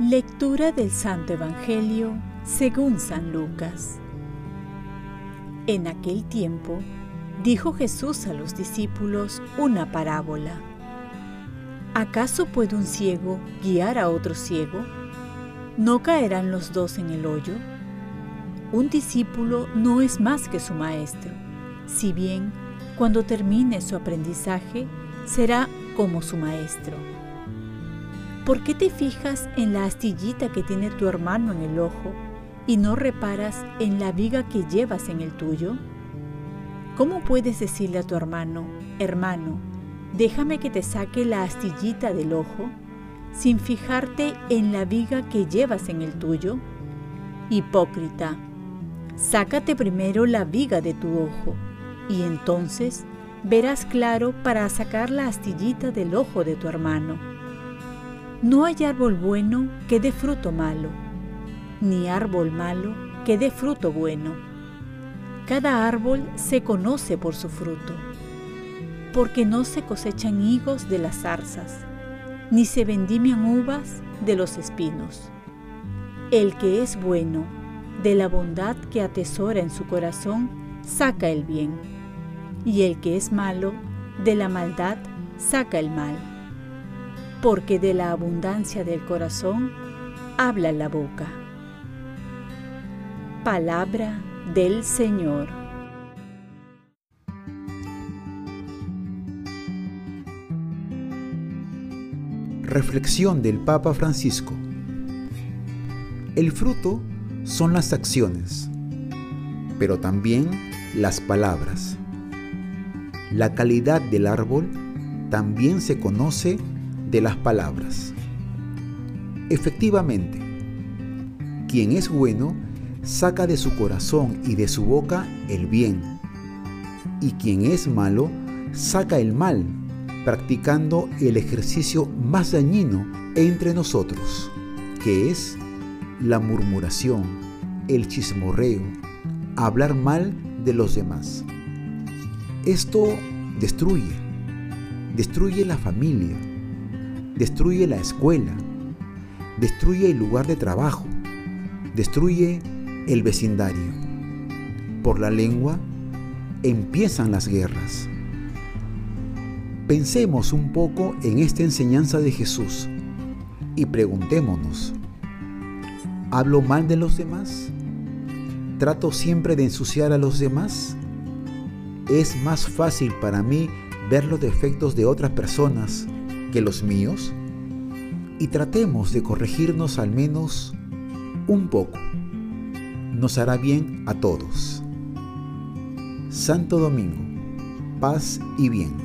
Lectura del Santo Evangelio según San Lucas. En aquel tiempo dijo Jesús a los discípulos una parábola. ¿Acaso puede un ciego guiar a otro ciego? ¿No caerán los dos en el hoyo? Un discípulo no es más que su maestro, si bien cuando termine su aprendizaje será como su maestro. ¿Por qué te fijas en la astillita que tiene tu hermano en el ojo y no reparas en la viga que llevas en el tuyo? ¿Cómo puedes decirle a tu hermano, hermano, déjame que te saque la astillita del ojo, sin fijarte en la viga que llevas en el tuyo? Hipócrita, sácate primero la viga de tu ojo, y entonces verás claro para sacar la astillita del ojo de tu hermano. No hay árbol bueno que dé fruto malo, ni árbol malo que dé fruto bueno. Cada árbol se conoce por su fruto, porque no se cosechan higos de las zarzas, ni se vendimian uvas de los espinos. El que es bueno, de la bondad que atesora en su corazón, saca el bien, y el que es malo, de la maldad, saca el mal porque de la abundancia del corazón habla la boca. Palabra del Señor. Reflexión del Papa Francisco. El fruto son las acciones, pero también las palabras. La calidad del árbol también se conoce de las palabras. Efectivamente, quien es bueno saca de su corazón y de su boca el bien, y quien es malo saca el mal, practicando el ejercicio más dañino entre nosotros, que es la murmuración, el chismorreo, hablar mal de los demás. Esto destruye, destruye la familia, destruye la escuela, destruye el lugar de trabajo, destruye el vecindario. Por la lengua empiezan las guerras. Pensemos un poco en esta enseñanza de Jesús y preguntémonos, ¿hablo mal de los demás? ¿Trato siempre de ensuciar a los demás? ¿Es más fácil para mí ver los defectos de otras personas que los míos y tratemos de corregirnos al menos un poco. Nos hará bien a todos. Santo Domingo, paz y bien.